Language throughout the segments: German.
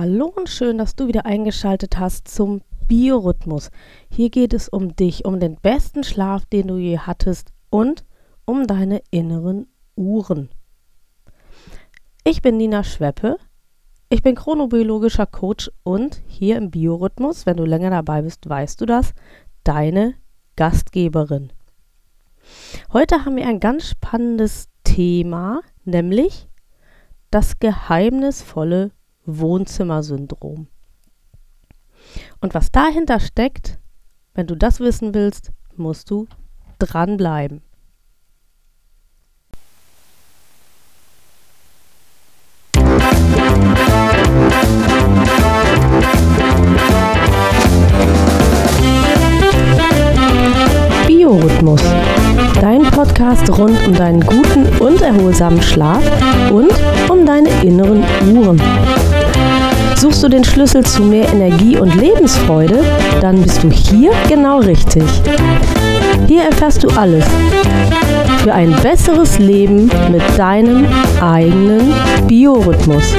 Hallo und schön, dass du wieder eingeschaltet hast zum Biorhythmus. Hier geht es um dich, um den besten Schlaf, den du je hattest und um deine inneren Uhren. Ich bin Nina Schweppe. Ich bin chronobiologischer Coach und hier im Biorhythmus, wenn du länger dabei bist, weißt du das, deine Gastgeberin. Heute haben wir ein ganz spannendes Thema, nämlich das geheimnisvolle Wohnzimmersyndrom. Und was dahinter steckt, wenn du das wissen willst, musst du dranbleiben. Biorhythmus. Dein Podcast rund um deinen guten und erholsamen Schlaf und um deine inneren Uhren. Suchst du den Schlüssel zu mehr Energie und Lebensfreude? Dann bist du hier genau richtig. Hier erfährst du alles für ein besseres Leben mit deinem eigenen Biorhythmus.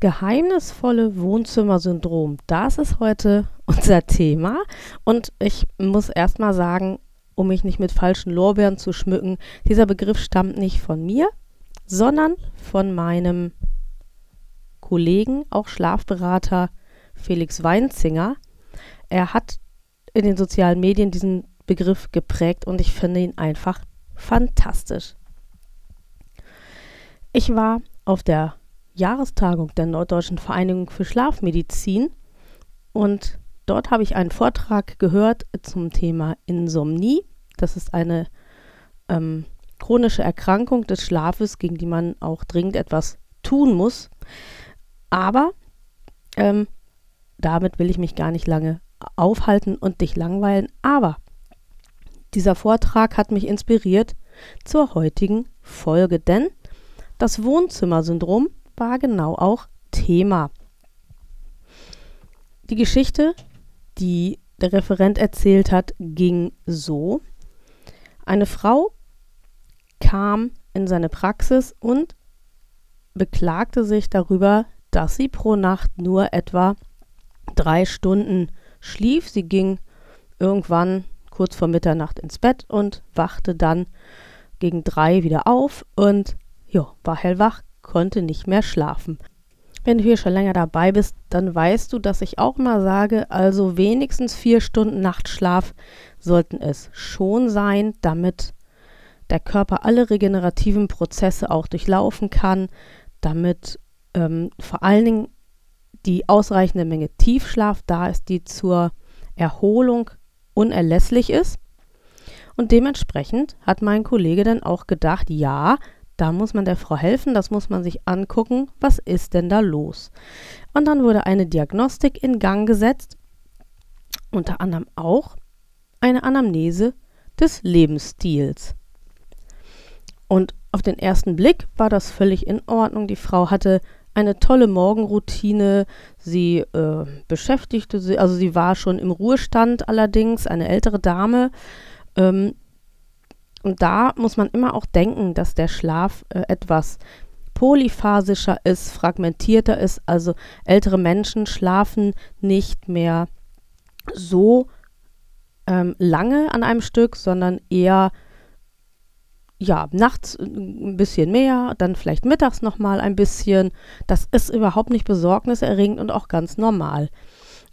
Das geheimnisvolle Wohnzimmersyndrom, das ist heute unser Thema. Und ich muss erstmal sagen, um mich nicht mit falschen Lorbeeren zu schmücken, dieser Begriff stammt nicht von mir, sondern von meinem Kollegen, auch Schlafberater Felix Weinzinger. Er hat in den sozialen Medien diesen Begriff geprägt und ich finde ihn einfach fantastisch. Ich war auf der Jahrestagung der Norddeutschen Vereinigung für Schlafmedizin und dort habe ich einen Vortrag gehört zum Thema Insomnie. Das ist eine ähm, chronische Erkrankung des Schlafes, gegen die man auch dringend etwas tun muss. Aber ähm, damit will ich mich gar nicht lange aufhalten und dich langweilen. Aber dieser Vortrag hat mich inspiriert zur heutigen Folge, denn das Wohnzimmersyndrom war genau auch Thema. Die Geschichte, die der Referent erzählt hat, ging so. Eine Frau kam in seine Praxis und beklagte sich darüber, dass sie pro Nacht nur etwa drei Stunden schlief. Sie ging irgendwann kurz vor Mitternacht ins Bett und wachte dann gegen drei wieder auf und ja, war hellwach, konnte nicht mehr schlafen. Wenn du hier schon länger dabei bist, dann weißt du, dass ich auch mal sage, also wenigstens vier Stunden Nachtschlaf sollten es schon sein, damit der Körper alle regenerativen Prozesse auch durchlaufen kann, damit ähm, vor allen Dingen die ausreichende Menge Tiefschlaf da ist, die zur Erholung unerlässlich ist. Und dementsprechend hat mein Kollege dann auch gedacht, ja, da muss man der Frau helfen, das muss man sich angucken, was ist denn da los. Und dann wurde eine Diagnostik in Gang gesetzt, unter anderem auch eine Anamnese des Lebensstils. Und auf den ersten Blick war das völlig in Ordnung. Die Frau hatte eine tolle Morgenroutine. Sie äh, beschäftigte sich, also sie war schon im Ruhestand allerdings, eine ältere Dame. Ähm, und da muss man immer auch denken, dass der Schlaf äh, etwas polyphasischer ist, fragmentierter ist. Also ältere Menschen schlafen nicht mehr so ähm, lange an einem Stück, sondern eher ja, nachts ein bisschen mehr, dann vielleicht mittags nochmal ein bisschen. Das ist überhaupt nicht besorgniserregend und auch ganz normal.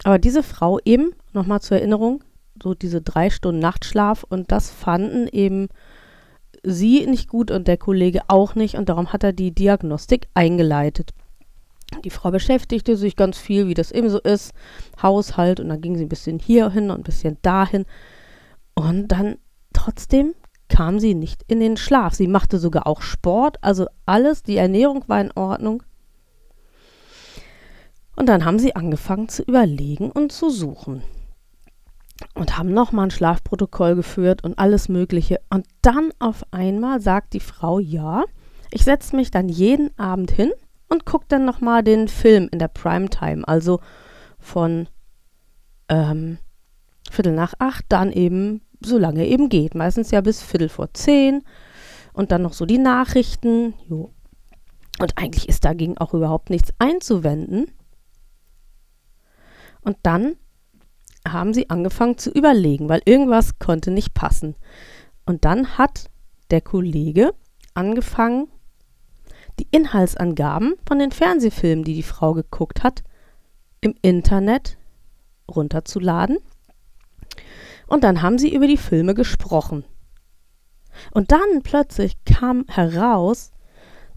Aber diese Frau eben, nochmal zur Erinnerung, so diese drei Stunden Nachtschlaf und das fanden eben sie nicht gut und der Kollege auch nicht und darum hat er die Diagnostik eingeleitet. Die Frau beschäftigte sich ganz viel, wie das eben so ist, Haushalt und dann ging sie ein bisschen hierhin und ein bisschen dahin und dann trotzdem kam sie nicht in den Schlaf. Sie machte sogar auch Sport, also alles, die Ernährung war in Ordnung. Und dann haben sie angefangen zu überlegen und zu suchen und haben nochmal ein Schlafprotokoll geführt und alles Mögliche. Und dann auf einmal sagt die Frau, ja, Ich setze mich dann jeden Abend hin und gucke dann nochmal den Film in der Primetime, also von ähm, Viertel nach acht, dann eben so lange eben geht. Meistens ja bis Viertel vor zehn und dann noch so die Nachrichten. Jo. Und eigentlich ist dagegen auch überhaupt nichts einzuwenden. Und dann haben sie angefangen zu überlegen, weil irgendwas konnte nicht passen. Und dann hat der Kollege angefangen, die Inhaltsangaben von den Fernsehfilmen, die die Frau geguckt hat, im Internet runterzuladen. Und dann haben sie über die Filme gesprochen. Und dann plötzlich kam heraus,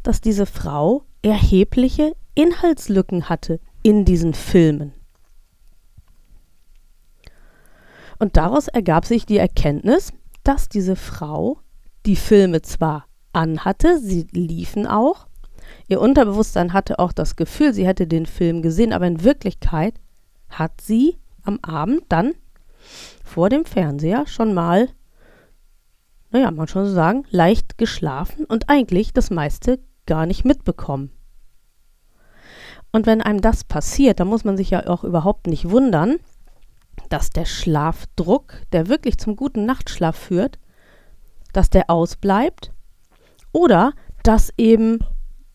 dass diese Frau erhebliche Inhaltslücken hatte in diesen Filmen. Und daraus ergab sich die Erkenntnis, dass diese Frau die Filme zwar anhatte, sie liefen auch, ihr Unterbewusstsein hatte auch das Gefühl, sie hätte den Film gesehen, aber in Wirklichkeit hat sie am Abend dann vor dem Fernseher schon mal naja, man schon so sagen, leicht geschlafen und eigentlich das meiste gar nicht mitbekommen. Und wenn einem das passiert, dann muss man sich ja auch überhaupt nicht wundern, dass der Schlafdruck, der wirklich zum guten Nachtschlaf führt, dass der ausbleibt oder dass eben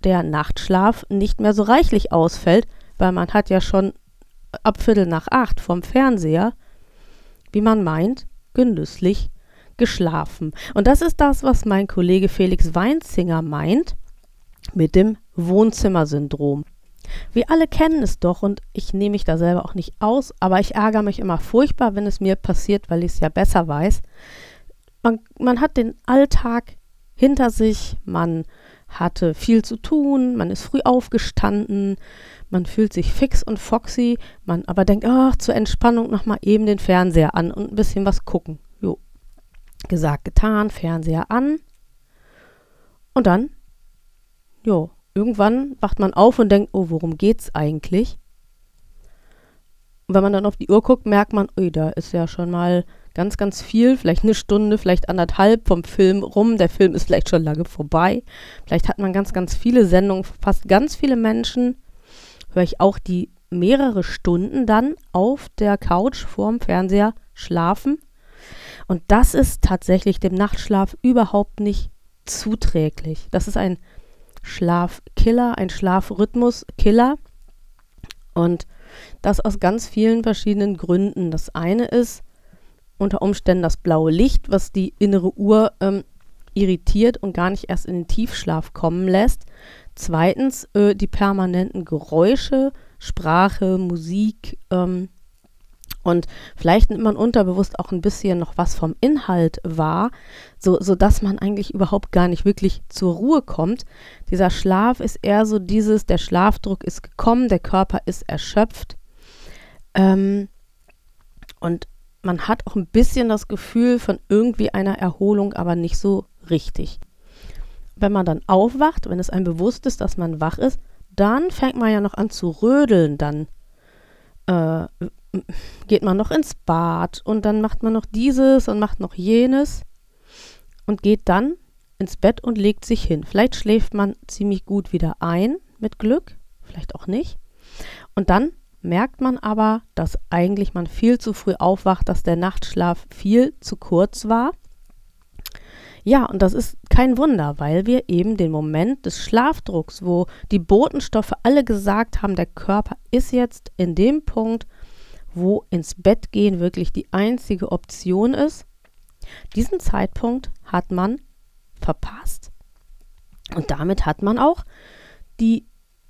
der Nachtschlaf nicht mehr so reichlich ausfällt, weil man hat ja schon ab Viertel nach acht vom Fernseher, wie man meint, genüsslich geschlafen. Und das ist das, was mein Kollege Felix Weinzinger meint mit dem Wohnzimmersyndrom. Wir alle kennen es doch und ich nehme mich da selber auch nicht aus, aber ich ärgere mich immer furchtbar, wenn es mir passiert, weil ich es ja besser weiß. Man, man hat den Alltag hinter sich, man hatte viel zu tun, man ist früh aufgestanden, man fühlt sich fix und foxy, man aber denkt, ach, zur Entspannung nochmal eben den Fernseher an und ein bisschen was gucken. Gesagt, getan, Fernseher an. Und dann, jo, irgendwann wacht man auf und denkt, oh, worum geht's eigentlich? Und wenn man dann auf die Uhr guckt, merkt man, ui, da ist ja schon mal ganz, ganz viel, vielleicht eine Stunde, vielleicht anderthalb vom Film rum. Der Film ist vielleicht schon lange vorbei. Vielleicht hat man ganz, ganz viele Sendungen, fast ganz viele Menschen. Höre ich auch die mehrere Stunden dann auf der Couch vorm Fernseher schlafen. Und das ist tatsächlich dem Nachtschlaf überhaupt nicht zuträglich. Das ist ein Schlafkiller, ein Schlafrhythmuskiller. Und das aus ganz vielen verschiedenen Gründen. Das eine ist unter Umständen das blaue Licht, was die innere Uhr ähm, irritiert und gar nicht erst in den Tiefschlaf kommen lässt. Zweitens äh, die permanenten Geräusche, Sprache, Musik, ähm, und vielleicht nimmt man unterbewusst auch ein bisschen noch was vom Inhalt wahr, so, sodass man eigentlich überhaupt gar nicht wirklich zur Ruhe kommt. Dieser Schlaf ist eher so dieses, der Schlafdruck ist gekommen, der Körper ist erschöpft. Ähm, und man hat auch ein bisschen das Gefühl von irgendwie einer Erholung, aber nicht so richtig. Wenn man dann aufwacht, wenn es einem bewusst ist, dass man wach ist, dann fängt man ja noch an zu rödeln, dann äh, geht man noch ins Bad und dann macht man noch dieses und macht noch jenes und geht dann ins Bett und legt sich hin. Vielleicht schläft man ziemlich gut wieder ein mit Glück, vielleicht auch nicht. Und dann merkt man aber, dass eigentlich man viel zu früh aufwacht, dass der Nachtschlaf viel zu kurz war. Ja, und das ist kein Wunder, weil wir eben den Moment des Schlafdrucks, wo die Botenstoffe alle gesagt haben, der Körper ist jetzt in dem Punkt, wo ins Bett gehen wirklich die einzige Option ist. Diesen Zeitpunkt hat man verpasst. Und damit hat man auch die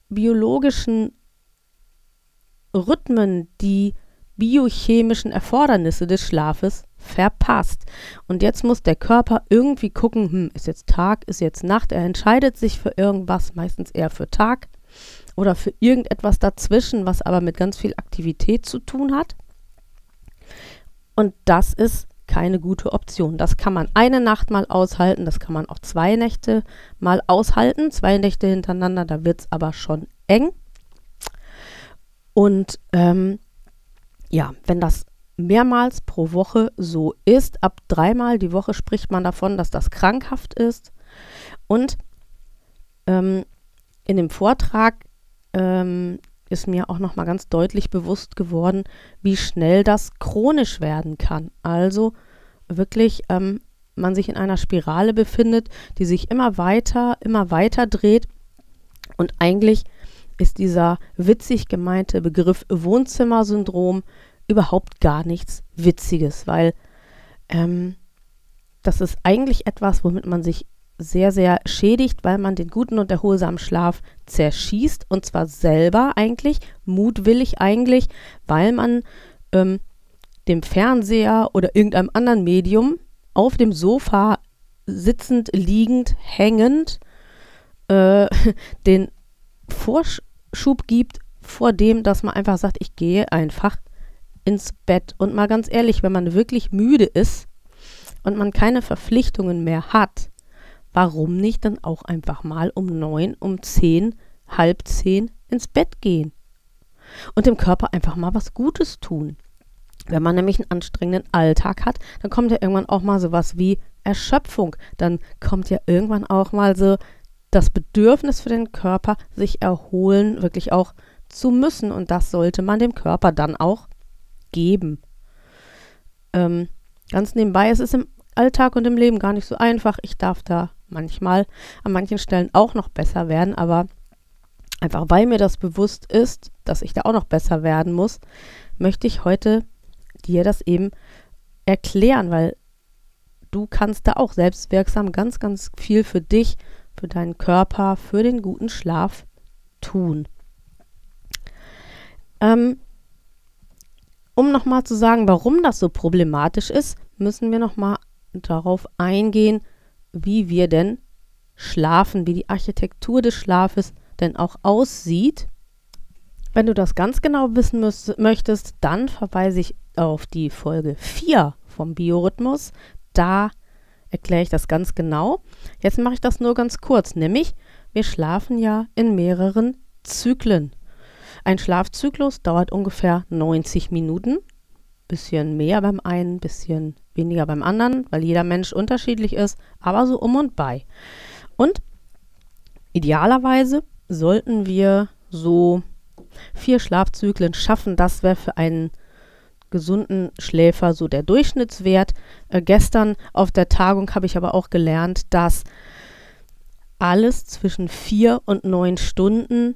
biologischen Rhythmen, die biochemischen Erfordernisse des Schlafes verpasst. Und jetzt muss der Körper irgendwie gucken, hm, ist jetzt Tag, ist jetzt Nacht. Er entscheidet sich für irgendwas, meistens eher für Tag oder für irgendetwas dazwischen, was aber mit ganz viel Aktivität zu tun hat. Und das ist keine gute Option. Das kann man eine Nacht mal aushalten, das kann man auch zwei Nächte mal aushalten, zwei Nächte hintereinander, da wird es aber schon eng. Und ähm, ja, wenn das mehrmals pro Woche so ist, ab dreimal die Woche spricht man davon, dass das krankhaft ist. Und ähm, in dem Vortrag ähm, ist mir auch noch mal ganz deutlich bewusst geworden, wie schnell das chronisch werden kann. Also wirklich ähm, man sich in einer Spirale befindet, die sich immer weiter, immer weiter dreht. Und eigentlich ist dieser witzig gemeinte Begriff Wohnzimmersyndrom überhaupt gar nichts Witziges, weil ähm, das ist eigentlich etwas, womit man sich sehr, sehr schädigt, weil man den guten und erholsamen Schlaf zerschießt und zwar selber eigentlich, mutwillig eigentlich, weil man ähm, dem Fernseher oder irgendeinem anderen Medium auf dem Sofa sitzend, liegend, hängend äh, den Vorschub gibt vor dem, dass man einfach sagt, ich gehe einfach ins Bett. Und mal ganz ehrlich, wenn man wirklich müde ist und man keine Verpflichtungen mehr hat, warum nicht dann auch einfach mal um neun, um zehn, halb zehn ins Bett gehen? Und dem Körper einfach mal was Gutes tun. Wenn man nämlich einen anstrengenden Alltag hat, dann kommt ja irgendwann auch mal sowas wie Erschöpfung. Dann kommt ja irgendwann auch mal so das Bedürfnis für den Körper, sich erholen, wirklich auch zu müssen. Und das sollte man dem Körper dann auch geben. Ähm, ganz nebenbei, es ist im Alltag und im Leben gar nicht so einfach. Ich darf da manchmal an manchen Stellen auch noch besser werden, aber einfach weil mir das bewusst ist, dass ich da auch noch besser werden muss, möchte ich heute dir das eben erklären, weil du kannst da auch selbstwirksam ganz, ganz viel für dich, für deinen Körper, für den guten Schlaf tun. Ähm, um nochmal zu sagen, warum das so problematisch ist, müssen wir nochmal darauf eingehen, wie wir denn schlafen, wie die Architektur des Schlafes denn auch aussieht. Wenn du das ganz genau wissen müsst, möchtest, dann verweise ich auf die Folge 4 vom Biorhythmus. Da erkläre ich das ganz genau. Jetzt mache ich das nur ganz kurz, nämlich wir schlafen ja in mehreren Zyklen. Ein Schlafzyklus dauert ungefähr 90 Minuten, bisschen mehr beim einen, bisschen weniger beim anderen, weil jeder Mensch unterschiedlich ist, aber so um und bei. Und idealerweise sollten wir so vier Schlafzyklen schaffen. Das wäre für einen gesunden Schläfer so der Durchschnittswert. Äh, gestern auf der Tagung habe ich aber auch gelernt, dass alles zwischen vier und neun Stunden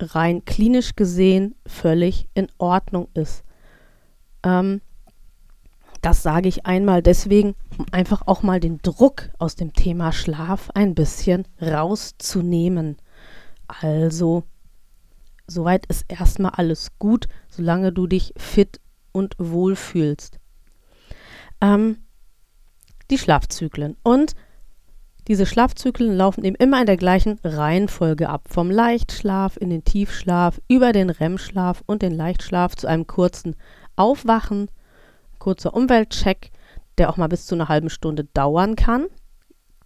rein klinisch gesehen völlig in Ordnung ist. Ähm, das sage ich einmal deswegen, um einfach auch mal den Druck aus dem Thema Schlaf ein bisschen rauszunehmen. Also, soweit ist erstmal alles gut, solange du dich fit und wohl fühlst. Ähm, die Schlafzyklen. Und diese Schlafzyklen laufen eben immer in der gleichen Reihenfolge ab. Vom Leichtschlaf in den Tiefschlaf, über den REM-Schlaf und den Leichtschlaf zu einem kurzen Aufwachen, kurzer Umweltcheck, der auch mal bis zu einer halben Stunde dauern kann.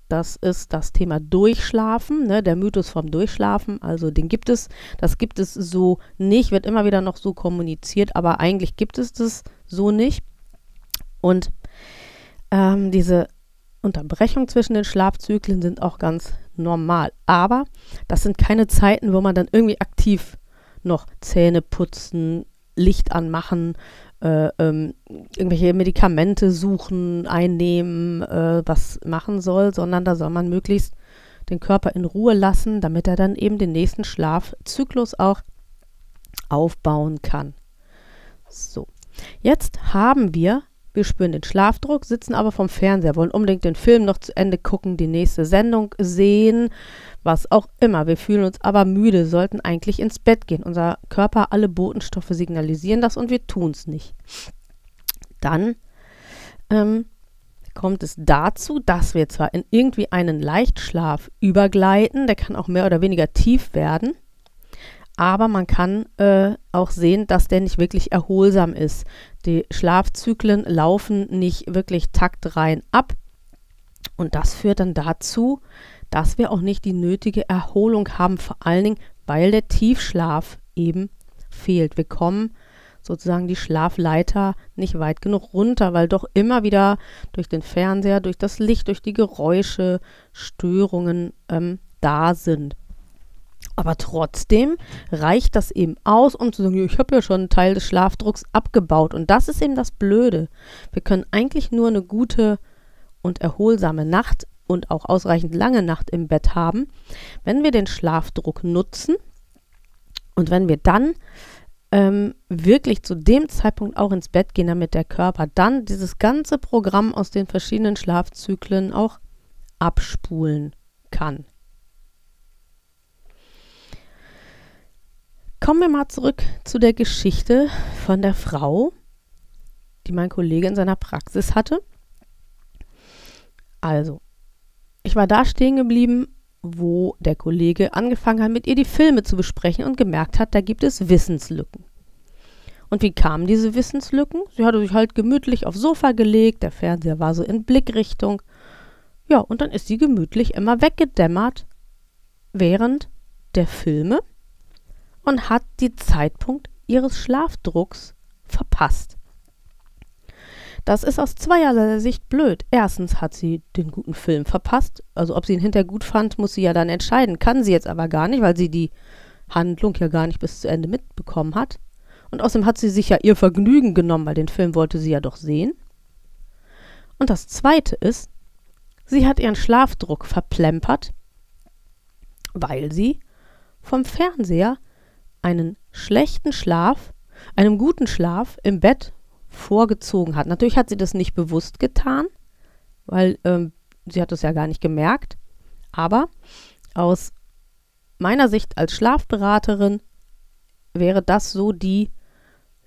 Das ist das Thema Durchschlafen, ne, der Mythos vom Durchschlafen. Also den gibt es, das gibt es so nicht, wird immer wieder noch so kommuniziert, aber eigentlich gibt es das so nicht. Und ähm, diese Unterbrechung zwischen den Schlafzyklen sind auch ganz normal. Aber das sind keine Zeiten, wo man dann irgendwie aktiv noch Zähne putzen, Licht anmachen, äh, ähm, irgendwelche Medikamente suchen, einnehmen, äh, was machen soll, sondern da soll man möglichst den Körper in Ruhe lassen, damit er dann eben den nächsten Schlafzyklus auch aufbauen kann. So, jetzt haben wir wir spüren den Schlafdruck, sitzen aber vom Fernseher, wollen unbedingt den Film noch zu Ende gucken, die nächste Sendung sehen, was auch immer. Wir fühlen uns aber müde, sollten eigentlich ins Bett gehen. Unser Körper, alle Botenstoffe signalisieren das und wir tun es nicht. Dann ähm, kommt es dazu, dass wir zwar in irgendwie einen Leichtschlaf übergleiten, der kann auch mehr oder weniger tief werden, aber man kann äh, auch sehen, dass der nicht wirklich erholsam ist. Die Schlafzyklen laufen nicht wirklich taktrein ab. Und das führt dann dazu, dass wir auch nicht die nötige Erholung haben, vor allen Dingen, weil der Tiefschlaf eben fehlt. Wir kommen sozusagen die Schlafleiter nicht weit genug runter, weil doch immer wieder durch den Fernseher, durch das Licht, durch die Geräusche, Störungen ähm, da sind. Aber trotzdem reicht das eben aus, um zu sagen, ich habe ja schon einen Teil des Schlafdrucks abgebaut. Und das ist eben das Blöde. Wir können eigentlich nur eine gute und erholsame Nacht und auch ausreichend lange Nacht im Bett haben, wenn wir den Schlafdruck nutzen und wenn wir dann ähm, wirklich zu dem Zeitpunkt auch ins Bett gehen, damit der Körper dann dieses ganze Programm aus den verschiedenen Schlafzyklen auch abspulen kann. Kommen wir mal zurück zu der Geschichte von der Frau, die mein Kollege in seiner Praxis hatte. Also, ich war da stehen geblieben, wo der Kollege angefangen hat, mit ihr die Filme zu besprechen und gemerkt hat, da gibt es Wissenslücken. Und wie kamen diese Wissenslücken? Sie hatte sich halt gemütlich aufs Sofa gelegt, der Fernseher war so in Blickrichtung. Ja, und dann ist sie gemütlich immer weggedämmert während der Filme und hat den Zeitpunkt ihres Schlafdrucks verpasst. Das ist aus zweierlei Sicht blöd. Erstens hat sie den guten Film verpasst. Also ob sie ihn hinterher gut fand, muss sie ja dann entscheiden. Kann sie jetzt aber gar nicht, weil sie die Handlung ja gar nicht bis zu Ende mitbekommen hat. Und außerdem hat sie sich ja ihr Vergnügen genommen, weil den Film wollte sie ja doch sehen. Und das Zweite ist, sie hat ihren Schlafdruck verplempert, weil sie vom Fernseher einen schlechten Schlaf, einem guten Schlaf im Bett vorgezogen hat. Natürlich hat sie das nicht bewusst getan, weil ähm, sie hat es ja gar nicht gemerkt. Aber aus meiner Sicht als Schlafberaterin wäre das so die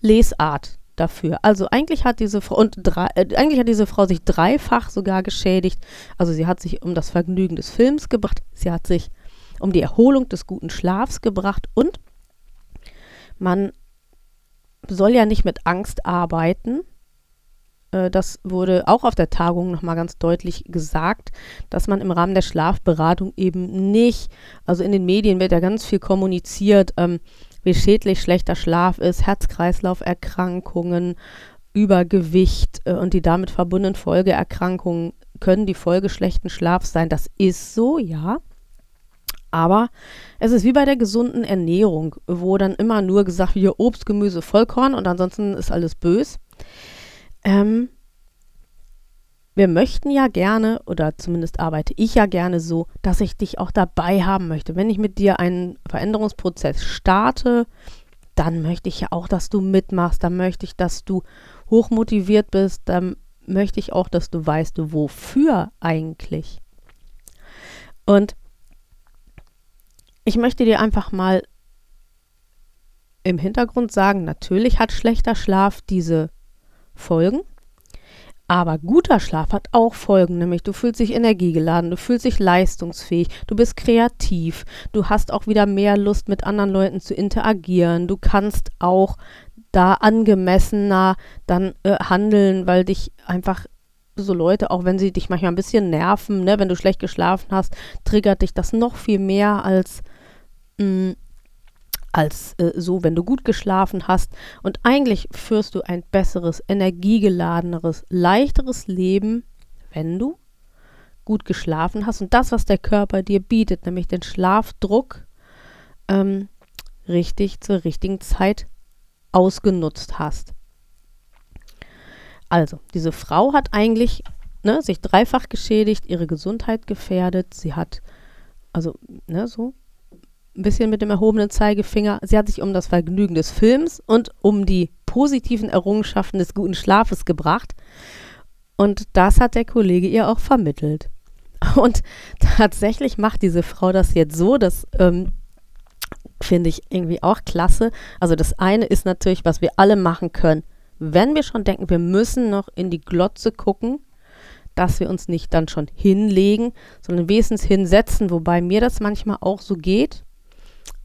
Lesart dafür. Also eigentlich hat diese Frau und drei, äh, eigentlich hat diese Frau sich dreifach sogar geschädigt. Also sie hat sich um das Vergnügen des Films gebracht, sie hat sich um die Erholung des guten Schlafs gebracht und man soll ja nicht mit Angst arbeiten. Äh, das wurde auch auf der Tagung nochmal ganz deutlich gesagt, dass man im Rahmen der Schlafberatung eben nicht, also in den Medien wird ja ganz viel kommuniziert, ähm, wie schädlich schlechter Schlaf ist, Herz-Kreislauf-Erkrankungen, Übergewicht äh, und die damit verbundenen Folgeerkrankungen können die Folge schlechten Schlafs sein. Das ist so, ja. Aber es ist wie bei der gesunden Ernährung, wo dann immer nur gesagt wird, Obst, Gemüse, Vollkorn und ansonsten ist alles bös. Ähm, wir möchten ja gerne, oder zumindest arbeite ich ja gerne so, dass ich dich auch dabei haben möchte. Wenn ich mit dir einen Veränderungsprozess starte, dann möchte ich ja auch, dass du mitmachst. Dann möchte ich, dass du hochmotiviert bist. Dann möchte ich auch, dass du weißt, wofür eigentlich. Und ich möchte dir einfach mal im Hintergrund sagen, natürlich hat schlechter Schlaf diese Folgen, aber guter Schlaf hat auch Folgen, nämlich du fühlst dich energiegeladen, du fühlst dich leistungsfähig, du bist kreativ, du hast auch wieder mehr Lust mit anderen Leuten zu interagieren, du kannst auch da angemessener dann äh, handeln, weil dich einfach so Leute, auch wenn sie dich manchmal ein bisschen nerven, ne, wenn du schlecht geschlafen hast, triggert dich das noch viel mehr als mm, als äh, so, wenn du gut geschlafen hast. Und eigentlich führst du ein besseres, energiegeladeneres, leichteres Leben, wenn du gut geschlafen hast und das, was der Körper dir bietet, nämlich den Schlafdruck, ähm, richtig zur richtigen Zeit ausgenutzt hast. Also, diese Frau hat eigentlich ne, sich dreifach geschädigt, ihre Gesundheit gefährdet. Sie hat, also, ne, so, ein bisschen mit dem erhobenen Zeigefinger. Sie hat sich um das Vergnügen des Films und um die positiven Errungenschaften des guten Schlafes gebracht. Und das hat der Kollege ihr auch vermittelt. Und tatsächlich macht diese Frau das jetzt so, das ähm, finde ich irgendwie auch klasse. Also das eine ist natürlich, was wir alle machen können, wenn wir schon denken, wir müssen noch in die Glotze gucken, dass wir uns nicht dann schon hinlegen, sondern wenigstens hinsetzen, wobei mir das manchmal auch so geht.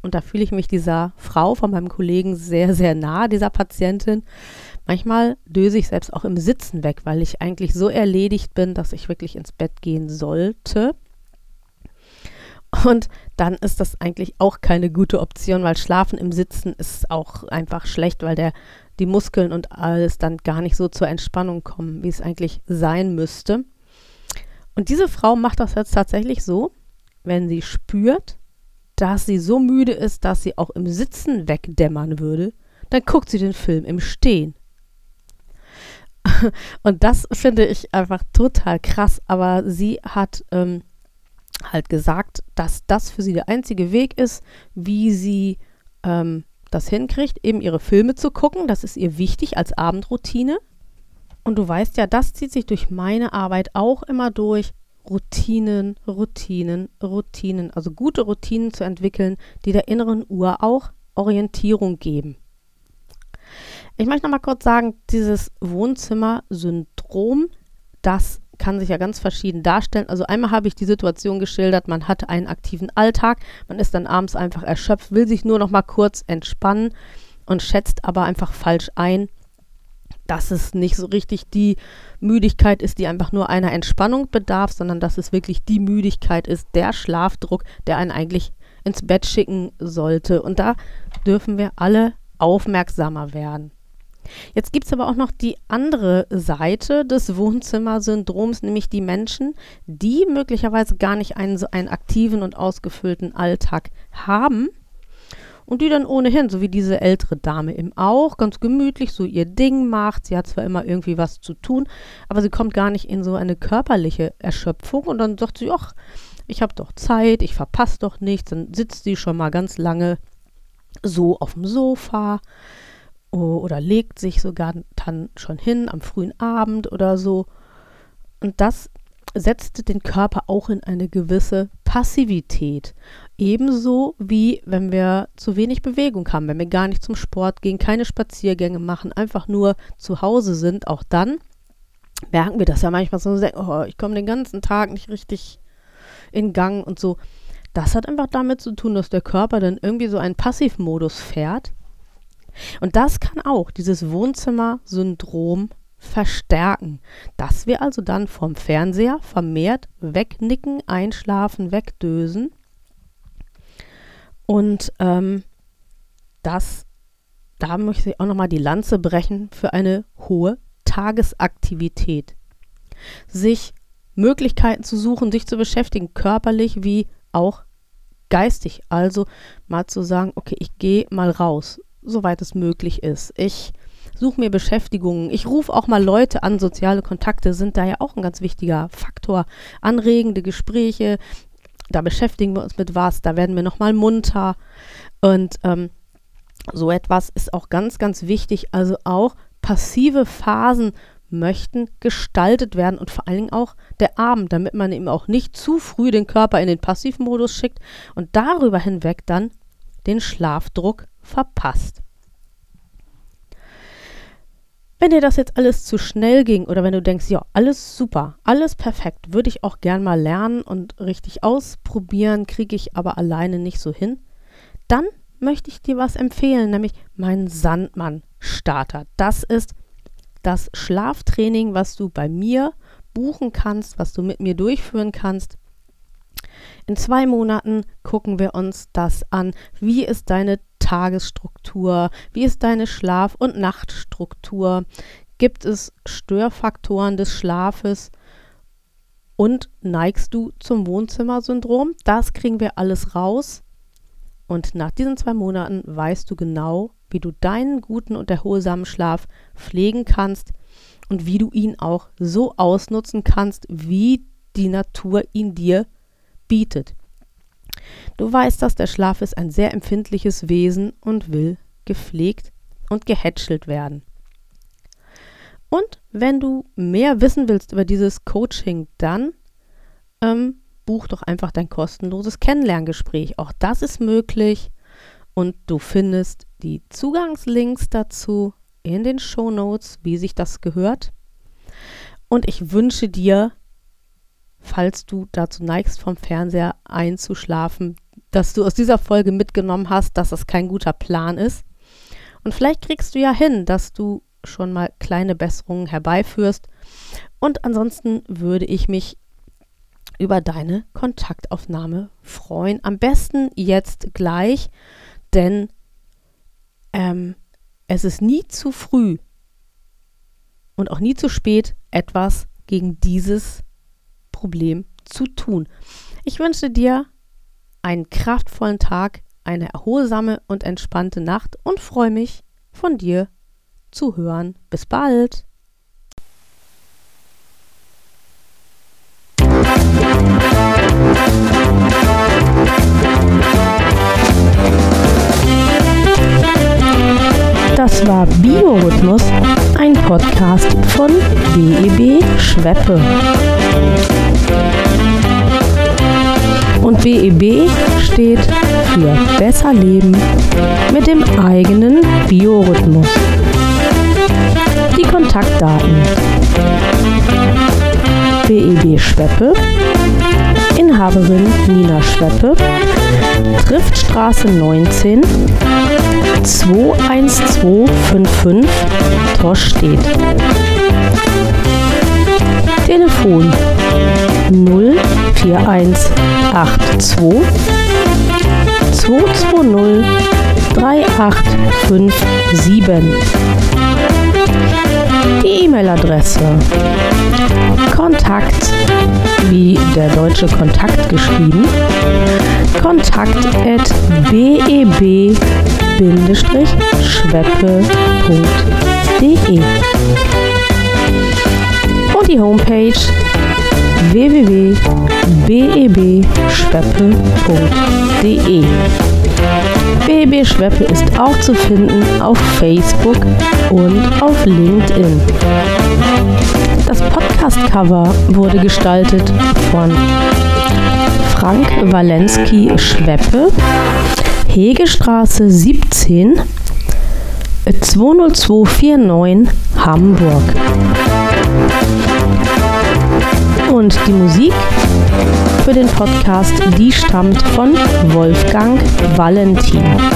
Und da fühle ich mich dieser Frau von meinem Kollegen sehr, sehr nah, dieser Patientin. Manchmal döse ich selbst auch im Sitzen weg, weil ich eigentlich so erledigt bin, dass ich wirklich ins Bett gehen sollte. Und dann ist das eigentlich auch keine gute Option, weil Schlafen im Sitzen ist auch einfach schlecht, weil der, die Muskeln und alles dann gar nicht so zur Entspannung kommen, wie es eigentlich sein müsste. Und diese Frau macht das jetzt tatsächlich so, wenn sie spürt, dass sie so müde ist, dass sie auch im Sitzen wegdämmern würde, dann guckt sie den Film im Stehen. Und das finde ich einfach total krass. Aber sie hat ähm, halt gesagt, dass das für sie der einzige Weg ist, wie sie ähm, das hinkriegt, eben ihre Filme zu gucken. Das ist ihr wichtig als Abendroutine. Und du weißt ja, das zieht sich durch meine Arbeit auch immer durch. Routinen, Routinen, Routinen. Also gute Routinen zu entwickeln, die der inneren Uhr auch Orientierung geben. Ich möchte noch mal kurz sagen, dieses Wohnzimmer-Syndrom, das kann sich ja ganz verschieden darstellen. Also einmal habe ich die Situation geschildert, man hat einen aktiven Alltag, man ist dann abends einfach erschöpft, will sich nur noch mal kurz entspannen und schätzt aber einfach falsch ein, dass es nicht so richtig die Müdigkeit ist, die einfach nur einer Entspannung bedarf, sondern dass es wirklich die Müdigkeit ist, der Schlafdruck, der einen eigentlich ins Bett schicken sollte. Und da dürfen wir alle aufmerksamer werden. Jetzt gibt es aber auch noch die andere Seite des Wohnzimmersyndroms, nämlich die Menschen, die möglicherweise gar nicht einen so einen aktiven und ausgefüllten Alltag haben und die dann ohnehin, so wie diese ältere Dame eben auch, ganz gemütlich so ihr Ding macht. Sie hat zwar immer irgendwie was zu tun, aber sie kommt gar nicht in so eine körperliche Erschöpfung und dann sagt sie, ach, ich habe doch Zeit, ich verpasse doch nichts. Dann sitzt sie schon mal ganz lange so auf dem Sofa oder legt sich sogar dann schon hin am frühen Abend oder so. Und das setzt den Körper auch in eine gewisse Passivität. Ebenso wie wenn wir zu wenig Bewegung haben, wenn wir gar nicht zum Sport gehen, keine Spaziergänge machen, einfach nur zu Hause sind, auch dann merken wir das ja manchmal so, oh, ich komme den ganzen Tag nicht richtig in Gang und so. Das hat einfach damit zu tun, dass der Körper dann irgendwie so einen Passivmodus fährt und das kann auch dieses Wohnzimmer-Syndrom verstärken, dass wir also dann vom Fernseher vermehrt wegnicken, einschlafen, wegdösen und ähm, das, da möchte ich auch nochmal die Lanze brechen für eine hohe Tagesaktivität. Sich Möglichkeiten zu suchen, sich zu beschäftigen, körperlich wie auch geistig. Also mal zu sagen, okay, ich gehe mal raus, soweit es möglich ist. Ich suche mir Beschäftigungen. Ich rufe auch mal Leute an. Soziale Kontakte sind da ja auch ein ganz wichtiger Faktor. Anregende Gespräche, da beschäftigen wir uns mit was, da werden wir nochmal munter. Und ähm, so etwas ist auch ganz, ganz wichtig. Also auch passive Phasen möchten gestaltet werden und vor allen Dingen auch der Abend, damit man eben auch nicht zu früh den Körper in den Passivmodus schickt und darüber hinweg dann den Schlafdruck verpasst. Wenn dir das jetzt alles zu schnell ging oder wenn du denkst, ja, alles super, alles perfekt, würde ich auch gern mal lernen und richtig ausprobieren, kriege ich aber alleine nicht so hin, dann möchte ich dir was empfehlen, nämlich meinen Sandmann-Starter. Das ist das Schlaftraining, was du bei mir buchen kannst, was du mit mir durchführen kannst. In zwei Monaten gucken wir uns das an. Wie ist deine Tagesstruktur? Wie ist deine Schlaf- und Nachtstruktur? Gibt es Störfaktoren des Schlafes? Und neigst du zum Wohnzimmersyndrom? Das kriegen wir alles raus. Und nach diesen zwei Monaten weißt du genau, wie du deinen guten und erholsamen Schlaf pflegen kannst und wie du ihn auch so ausnutzen kannst, wie die Natur ihn dir bietet. Du weißt, dass der Schlaf ist ein sehr empfindliches Wesen und will gepflegt und gehätschelt werden. Und wenn du mehr wissen willst über dieses Coaching, dann ähm, buch doch einfach dein kostenloses Kennenlerngespräch. Auch das ist möglich und du findest die Zugangslinks dazu in den Show Notes, wie sich das gehört. Und ich wünsche dir falls du dazu neigst, vom Fernseher einzuschlafen, dass du aus dieser Folge mitgenommen hast, dass das kein guter Plan ist. Und vielleicht kriegst du ja hin, dass du schon mal kleine Besserungen herbeiführst. Und ansonsten würde ich mich über deine Kontaktaufnahme freuen. Am besten jetzt gleich, denn ähm, es ist nie zu früh und auch nie zu spät, etwas gegen dieses Problem zu tun. Ich wünsche dir einen kraftvollen Tag, eine erholsame und entspannte Nacht und freue mich, von dir zu hören. Bis bald! Das war Biorhythmus, ein Podcast von BEB Schweppe. BEB steht für Besser Leben mit dem eigenen Biorhythmus. Die Kontaktdaten. BEB Schweppe, Inhaberin Nina Schweppe, Triftstraße 19, 21255, Torstedt. Telefon 04182 220 3857. Die E-Mail-Adresse. Kontakt wie der deutsche Kontakt geschrieben. Kontakt at beb-schweppe.de und die Homepage www.bebschweppe.de BB Schweppe ist auch zu finden auf Facebook und auf LinkedIn. Das Podcast-Cover wurde gestaltet von Frank Walensky Schweppe, Hegestraße 17, 20249 Hamburg. Und die Musik für den Podcast, die stammt von Wolfgang Valentin.